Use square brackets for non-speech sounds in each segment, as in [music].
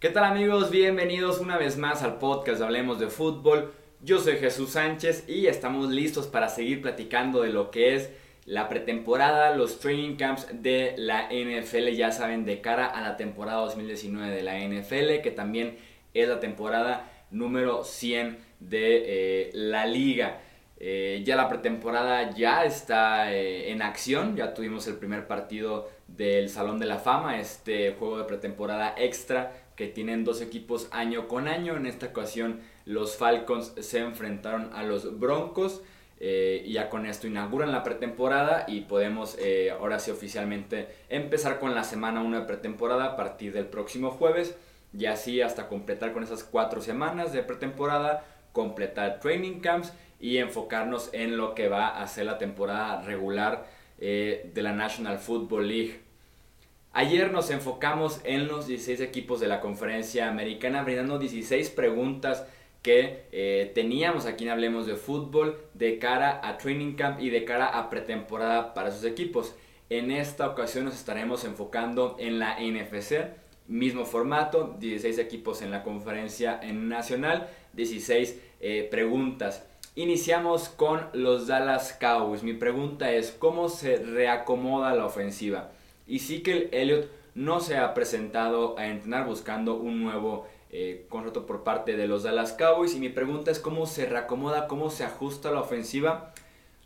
¿Qué tal amigos? Bienvenidos una vez más al podcast Hablemos de Fútbol. Yo soy Jesús Sánchez y estamos listos para seguir platicando de lo que es la pretemporada, los training camps de la NFL, ya saben, de cara a la temporada 2019 de la NFL, que también es la temporada número 100 de eh, la liga. Eh, ya la pretemporada ya está eh, en acción, ya tuvimos el primer partido del Salón de la Fama, este juego de pretemporada extra que tienen dos equipos año con año. En esta ocasión los Falcons se enfrentaron a los Broncos eh, y ya con esto inauguran la pretemporada y podemos ahora sí oficialmente empezar con la semana 1 de pretemporada a partir del próximo jueves y así hasta completar con esas cuatro semanas de pretemporada, completar training camps y enfocarnos en lo que va a ser la temporada regular eh, de la National Football League. Ayer nos enfocamos en los 16 equipos de la conferencia americana, brindando 16 preguntas que eh, teníamos aquí en Hablemos de Fútbol de cara a Training Camp y de cara a pretemporada para esos equipos. En esta ocasión nos estaremos enfocando en la NFC, mismo formato, 16 equipos en la conferencia nacional, 16 eh, preguntas. Iniciamos con los Dallas Cowboys. Mi pregunta es, ¿cómo se reacomoda la ofensiva? Y sí que el Elliott no se ha presentado a entrenar buscando un nuevo eh, contrato por parte de los Dallas Cowboys. Y mi pregunta es, ¿cómo se reacomoda, cómo se ajusta la ofensiva?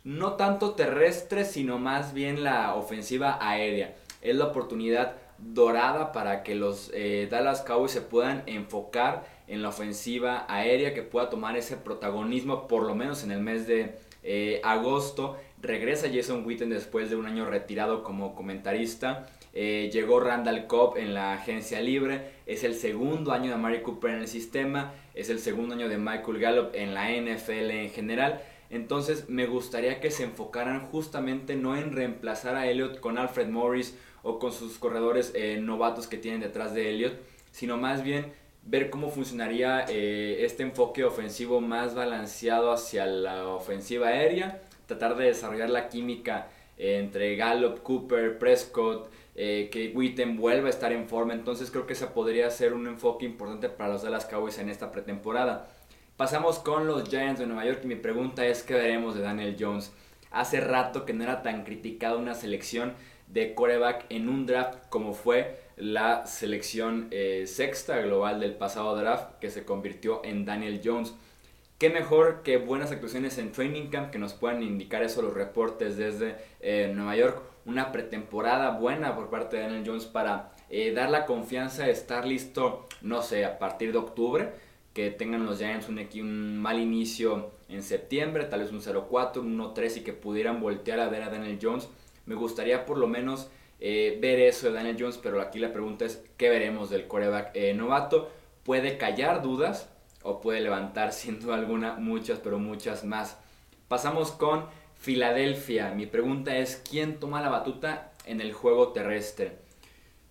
No tanto terrestre, sino más bien la ofensiva aérea. Es la oportunidad dorada para que los eh, Dallas Cowboys se puedan enfocar en la ofensiva aérea, que pueda tomar ese protagonismo por lo menos en el mes de eh, agosto. Regresa Jason Witten después de un año retirado como comentarista. Eh, llegó Randall Cobb en la agencia libre. Es el segundo año de Mari Cooper en el sistema. Es el segundo año de Michael Gallup en la NFL en general. Entonces me gustaría que se enfocaran justamente no en reemplazar a Elliott con Alfred Morris o con sus corredores eh, novatos que tienen detrás de Elliott, sino más bien ver cómo funcionaría eh, este enfoque ofensivo más balanceado hacia la ofensiva aérea, tratar de desarrollar la química eh, entre Gallup, Cooper, Prescott, eh, que Witten vuelva a estar en forma, entonces creo que ese podría ser un enfoque importante para los Dallas Cowboys en esta pretemporada. Pasamos con los Giants de Nueva York y mi pregunta es qué veremos de Daniel Jones. Hace rato que no era tan criticada una selección de coreback en un draft como fue la selección eh, sexta global del pasado draft que se convirtió en Daniel Jones. Qué mejor que buenas actuaciones en Training Camp que nos puedan indicar eso los reportes desde eh, Nueva York. Una pretemporada buena por parte de Daniel Jones para eh, dar la confianza de estar listo, no sé, a partir de octubre. Que tengan los Giants un, mal inicio en septiembre, tal vez un 0-4, un 1-3 y que pudieran voltear a ver a Daniel Jones. Me gustaría por lo menos eh, ver eso de Daniel Jones, pero aquí la pregunta es, ¿qué veremos del coreback novato? Puede callar dudas o puede levantar [laughs] sin duda alguna muchas, pero muchas más. Pasamos con Filadelfia. Mi pregunta es, ¿quién toma la batuta en el juego terrestre?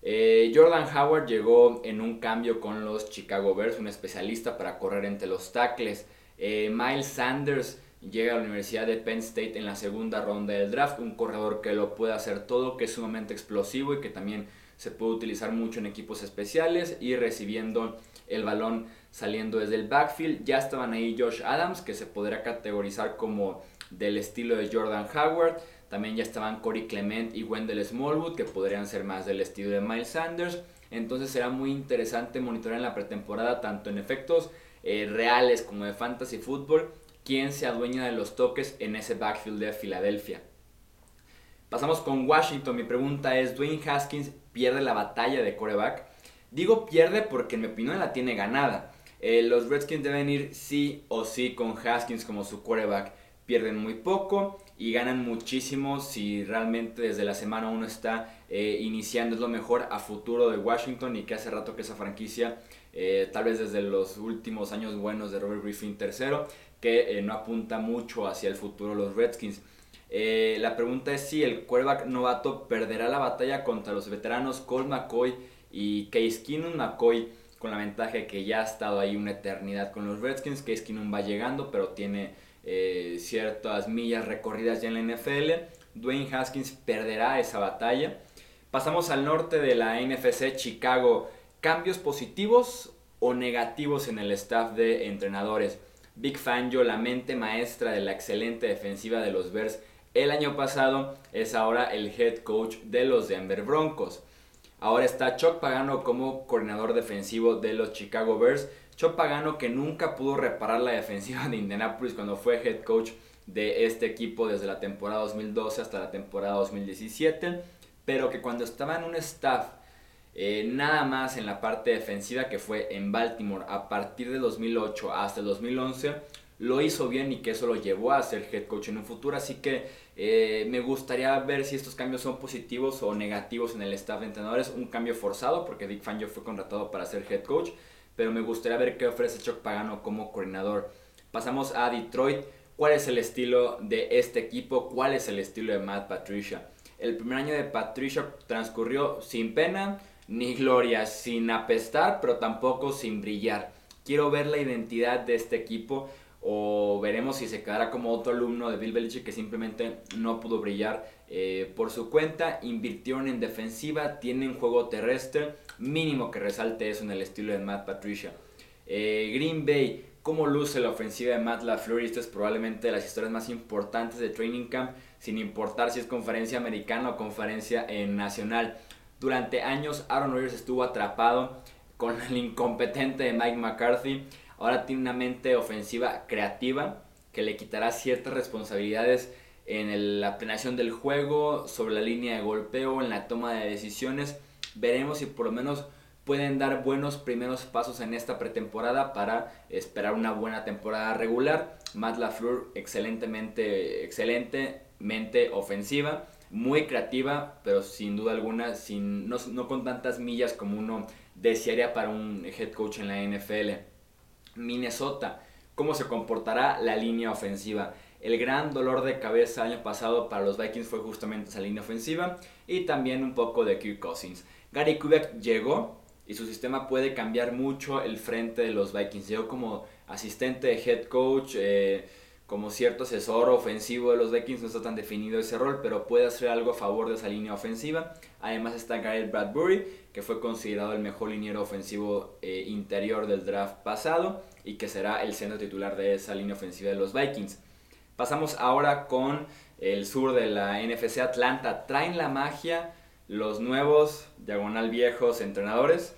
Eh, Jordan Howard llegó en un cambio con los Chicago Bears, un especialista para correr entre los tackles. Miles Sanders llega a la Universidad de Penn State en la segunda ronda del draft, un corredor que lo puede hacer todo, que es sumamente explosivo y que también se puede utilizar mucho en equipos especiales y recibiendo el balón saliendo desde el backfield. Ya estaban ahí Josh Adams, que se podrá categorizar como del estilo de Jordan Howard. También ya estaban Corey Clement y Wendell Smallwood, que podrían ser más del estilo de Miles Sanders. Entonces será muy interesante monitorear en la pretemporada tanto en efectos eh, reales como de fantasy fútbol quién se adueña de los toques en ese backfield de Filadelfia. Pasamos con Washington. Mi pregunta es, ¿Dwayne Haskins pierde la batalla de coreback? Digo pierde porque en mi opinión la tiene ganada. Eh, los Redskins deben ir sí o sí con Haskins como su quarterback. Pierden muy poco y ganan muchísimo si realmente desde la semana 1 está eh, iniciando. Es lo mejor a futuro de Washington y que hace rato que esa franquicia, eh, tal vez desde los últimos años buenos de Robert Griffin III, que no apunta mucho hacia el futuro los Redskins. La pregunta es si el quarterback novato perderá la batalla contra los veteranos Colt McCoy y Case Keenum. McCoy con la ventaja de que ya ha estado ahí una eternidad con los Redskins. Case Keenum va llegando, pero tiene eh, ciertas millas recorridas ya en la NFL. Dwayne Haskins perderá esa batalla. Pasamos al norte de la NFC, Chicago cambios positivos o negativos en el staff de entrenadores. Big Fangio, la mente maestra de la excelente defensiva de los Bears el año pasado, es ahora el head coach de los Denver Broncos. Ahora está Chuck Pagano como coordinador defensivo de los Chicago Bears. Chuck Pagano que nunca pudo reparar la defensiva de Indianapolis cuando fue head coach de este equipo desde la temporada 2012 hasta la temporada 2017, pero que cuando estaba en un staff eh, nada más en la parte defensiva que fue en Baltimore a partir de 2008 hasta el 2011, lo hizo bien y que eso lo llevó a ser head coach en un futuro. Así que eh, me gustaría ver si estos cambios son positivos o negativos en el staff de entrenadores. Un cambio forzado porque Dick Fangio fue contratado para ser head coach, pero me gustaría ver qué ofrece Chuck Pagano como coordinador. Pasamos a Detroit. ¿Cuál es el estilo de este equipo? ¿Cuál es el estilo de Matt Patricia? El primer año de Patricia transcurrió sin pena ni gloria, sin apestar, pero tampoco sin brillar. Quiero ver la identidad de este equipo o veremos si se quedará como otro alumno de Bill Belichick que simplemente no pudo brillar eh, por su cuenta. Invirtieron en defensiva, tienen juego terrestre, mínimo que resalte eso en el estilo de Matt Patricia. Eh, Green Bay, cómo luce la ofensiva de Matt LaFleur, esto es probablemente de las historias más importantes de Training Camp, sin importar si es conferencia americana o conferencia eh, nacional. Durante años Aaron Rodgers estuvo atrapado con el incompetente de Mike McCarthy. Ahora tiene una mente ofensiva creativa que le quitará ciertas responsabilidades en la planeación del juego, sobre la línea de golpeo, en la toma de decisiones. Veremos si por lo menos pueden dar buenos primeros pasos en esta pretemporada para esperar una buena temporada regular. Matt LaFleur excelentemente, excelentemente ofensiva muy creativa, pero sin duda alguna, sin, no, no con tantas millas como uno desearía para un head coach en la NFL. Minnesota, ¿cómo se comportará la línea ofensiva? El gran dolor de cabeza año pasado para los Vikings fue justamente esa línea ofensiva y también un poco de Kirk Cousins. Gary Kubiak llegó y su sistema puede cambiar mucho el frente de los Vikings. Llegó como asistente de head coach. Eh, como cierto asesor ofensivo de los Vikings, no está tan definido ese rol, pero puede hacer algo a favor de esa línea ofensiva. Además está Gareth Bradbury, que fue considerado el mejor liniero ofensivo eh, interior del draft pasado y que será el centro titular de esa línea ofensiva de los Vikings. Pasamos ahora con el sur de la NFC Atlanta. Traen la magia los nuevos, diagonal viejos entrenadores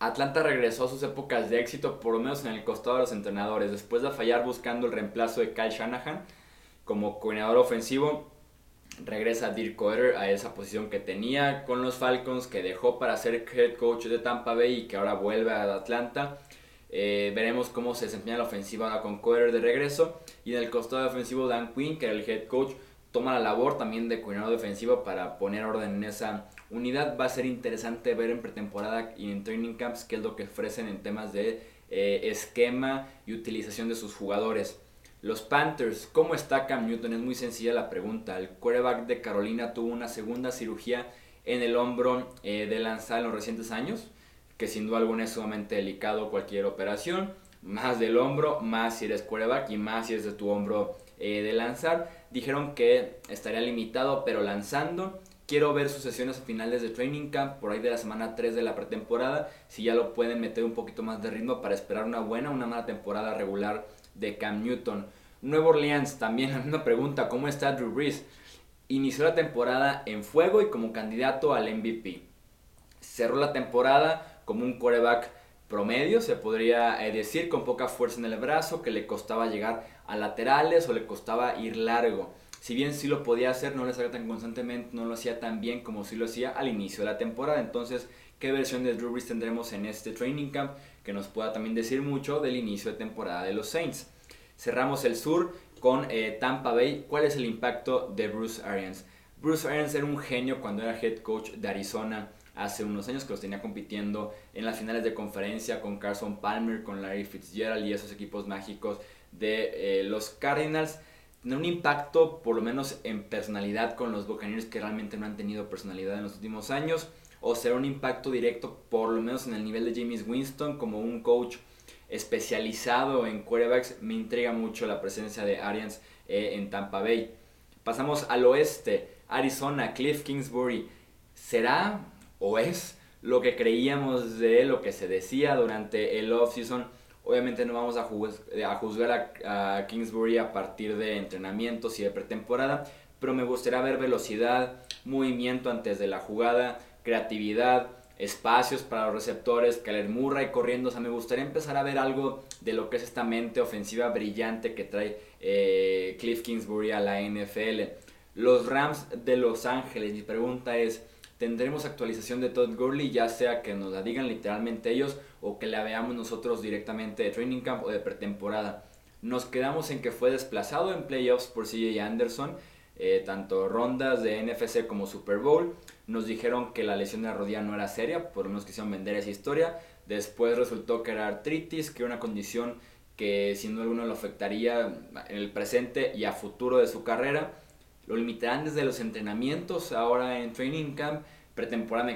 Atlanta regresó a sus épocas de éxito, por lo menos en el costado de los entrenadores. Después de fallar buscando el reemplazo de Kyle Shanahan como coordinador ofensivo, regresa Dirk Coder a esa posición que tenía con los Falcons, que dejó para ser head coach de Tampa Bay y que ahora vuelve a Atlanta. Eh, veremos cómo se desempeña la ofensiva ahora con Coder de regreso. Y en el costado ofensivo, Dan Quinn, que era el head coach, toma la labor también de coordinador defensivo para poner orden en esa unidad. Va a ser interesante ver en pretemporada y en training camps qué es lo que ofrecen en temas de eh, esquema y utilización de sus jugadores. Los Panthers, ¿cómo está Cam Newton? Es muy sencilla la pregunta. El quarterback de Carolina tuvo una segunda cirugía en el hombro eh, de lanzar en los recientes años, que sin duda alguna es sumamente delicado cualquier operación. Más del hombro, más si eres quarterback y más si es de tu hombro eh, de lanzar. Dijeron que estaría limitado, pero lanzando. Quiero ver sus sesiones finales de training camp por ahí de la semana 3 de la pretemporada. Si ya lo pueden meter un poquito más de ritmo para esperar una buena, una mala temporada regular de Cam Newton. Nuevo Orleans, también [laughs] la misma pregunta, ¿cómo está Drew Brees? Inició la temporada en fuego y como candidato al MVP. Cerró la temporada como un quarterback promedio, se podría eh, decir, con poca fuerza en el brazo, que le costaba llegar a laterales o le costaba ir largo si bien sí lo podía hacer, no lo hacía tan constantemente, no lo hacía tan bien como sí lo hacía al inicio de la temporada. Entonces, ¿qué versión de Drew Brees tendremos en este training camp que nos pueda también decir mucho del inicio de temporada de los Saints? Cerramos el sur con eh, Tampa Bay. ¿Cuál es el impacto de Bruce Arians? Bruce Arians era un genio cuando era head coach de Arizona hace unos años que los tenía compitiendo en las finales de conferencia con Carson Palmer, con Larry Fitzgerald y esos equipos mágicos de eh, los Cardinals tener un impacto, por lo menos en personalidad, con los Buccaneers que realmente no han tenido personalidad en los últimos años, o será un impacto directo, por lo menos en el nivel de James Winston, como un coach especializado en quarterbacks. Me intriga mucho la presencia de Arians eh, en Tampa Bay. Pasamos al oeste, Arizona, Cliff Kingsbury. ¿Será o es lo que creíamos de lo que se decía durante el offseason. Obviamente no vamos a, a juzgar a, a, Kingsbury a partir de entrenamientos y de pretemporada, pero me gustaría ver velocidad, movimiento antes de la jugada, creatividad, espacios para los receptores, Kyler Murray corriendo. O sea, me gustaría empezar a ver algo de lo que es esta mente ofensiva brillante que trae eh, Cliff Kingsbury a la NFL. Los Rams de Los Ángeles, mi pregunta es, ¿tendremos actualización de Todd Gurley? Ya sea que nos la digan literalmente ellos o que la veamos nosotros directamente de training camp o de pretemporada. Nos quedamos en que fue desplazado en playoffs por CJ Anderson eh, tanto rondas de NFC como Super Bowl. Nos dijeron que la lesión de la rodilla no era seria, por lo menos quisieron vender esa historia. Después resultó que era artritis, que era una condición que sin duda alguna lo afectaría en el presente y a futuro de su carrera. Lo limitarán desde los entrenamientos, ahora en training camp. Pretemporada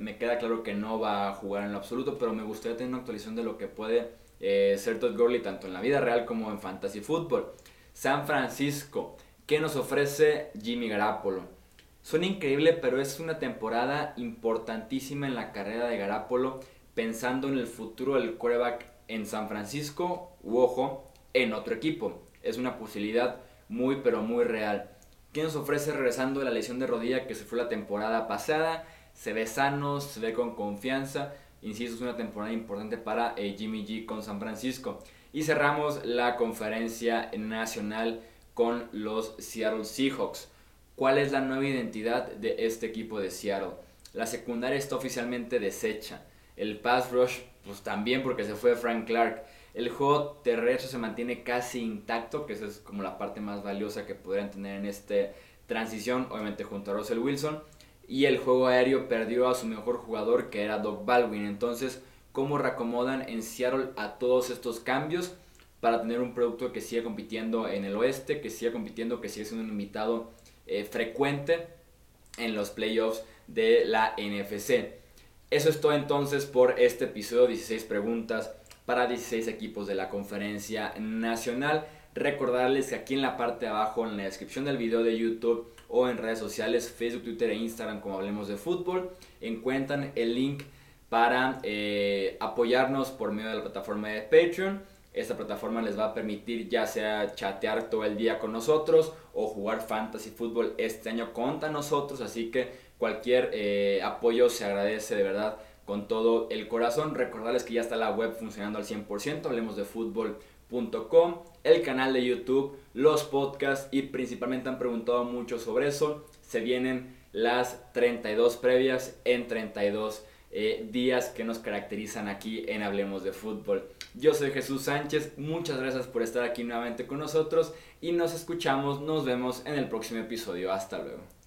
me queda claro que, no va a jugar en lo absoluto, pero me gustaría tener una actualización de lo que puede eh, ser Todd Gurley tanto en la vida real como en fantasy football. San Francisco. ¿Qué nos ofrece Jimmy Garapolo? Suena increíble, pero es una temporada importantísima en la carrera de Garapolo, pensando en el futuro del quarterback en San Francisco u ojo, en otro equipo. Es una posibilidad muy pero muy real. ¿Qué nos ofrece regresando de la lesión de rodilla que se fue la temporada pasada? Se ve sano, se ve con confianza. Insisto, es una temporada importante para eh, Jimmy G con San Francisco. Y cerramos la conferencia nacional con los Seattle Seahawks. ¿Cuál es la nueva identidad de este equipo de Seattle? La secundaria está oficialmente deshecha. El pass rush, pues también porque se fue Frank Clark. El juego terrestre se mantiene casi intacto, que esa es como la parte más valiosa que podrían tener en esta transición, obviamente junto a Russell Wilson. Y el juego aéreo perdió a su mejor jugador, que era Doug Baldwin. Entonces, ¿cómo reacomodan en Seattle a todos estos cambios? para tener un producto que siga compitiendo en el oeste, que siga compitiendo, que siga siendo un invitado eh, frecuente en los playoffs de la NFC. Eso es todo entonces por este episodio, 16 preguntas para 16 equipos de la conferencia nacional. Recordarles que aquí en la parte de abajo, en la descripción del video de YouTube o en redes sociales, Facebook, Twitter e Instagram, como hablemos de fútbol, encuentran el link para eh, apoyarnos por medio de la plataforma de Patreon esta plataforma les va a permitir ya sea chatear todo el día con nosotros o jugar fantasy fútbol este año contra nosotros. Así que cualquier eh, apoyo se agradece de verdad con todo el corazón. Recordarles que ya está la web funcionando al 100%, hablemos de fútbol.com, el canal de YouTube, los podcasts y principalmente han preguntado mucho sobre eso. Se vienen las 32 previas en 32 eh, días que nos caracterizan aquí en Hablemos de Fútbol. Yo soy Jesús Sánchez, muchas gracias por estar aquí nuevamente con nosotros y nos escuchamos, nos vemos en el próximo episodio. Hasta luego.